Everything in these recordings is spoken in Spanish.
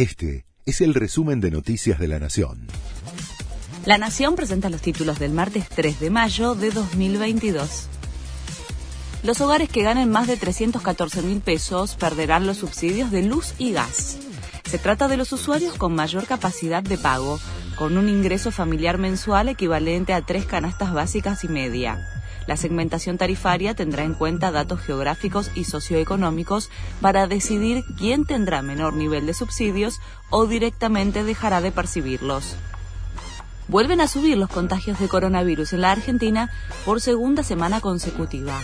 Este es el resumen de Noticias de la Nación. La Nación presenta los títulos del martes 3 de mayo de 2022. Los hogares que ganen más de 314 mil pesos perderán los subsidios de luz y gas. Se trata de los usuarios con mayor capacidad de pago, con un ingreso familiar mensual equivalente a tres canastas básicas y media. La segmentación tarifaria tendrá en cuenta datos geográficos y socioeconómicos para decidir quién tendrá menor nivel de subsidios o directamente dejará de percibirlos. Vuelven a subir los contagios de coronavirus en la Argentina por segunda semana consecutiva.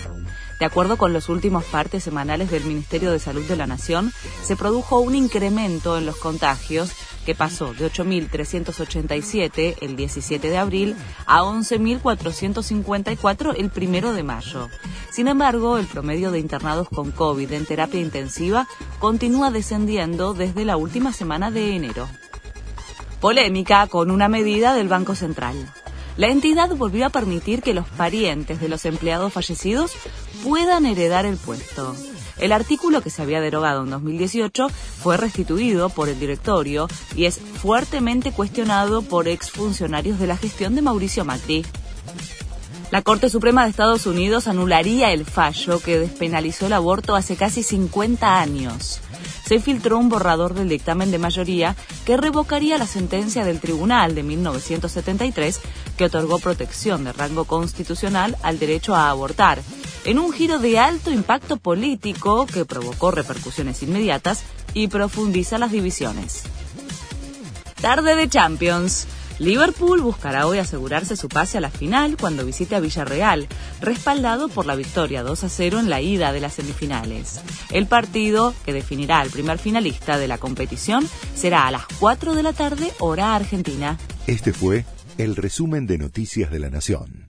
De acuerdo con los últimos partes semanales del Ministerio de Salud de la Nación, se produjo un incremento en los contagios que pasó de 8.387 el 17 de abril a 11.454 el 1 de mayo. Sin embargo, el promedio de internados con COVID en terapia intensiva continúa descendiendo desde la última semana de enero. Polémica con una medida del Banco Central. La entidad volvió a permitir que los parientes de los empleados fallecidos puedan heredar el puesto. El artículo que se había derogado en 2018 fue restituido por el directorio y es fuertemente cuestionado por exfuncionarios de la gestión de Mauricio Macri. La Corte Suprema de Estados Unidos anularía el fallo que despenalizó el aborto hace casi 50 años. Se filtró un borrador del dictamen de mayoría que revocaría la sentencia del tribunal de 1973 que otorgó protección de rango constitucional al derecho a abortar en un giro de alto impacto político que provocó repercusiones inmediatas y profundiza las divisiones. Tarde de Champions. Liverpool buscará hoy asegurarse su pase a la final cuando visite a Villarreal, respaldado por la victoria 2 a 0 en la ida de las semifinales. El partido, que definirá al primer finalista de la competición, será a las 4 de la tarde hora argentina. Este fue el resumen de Noticias de la Nación.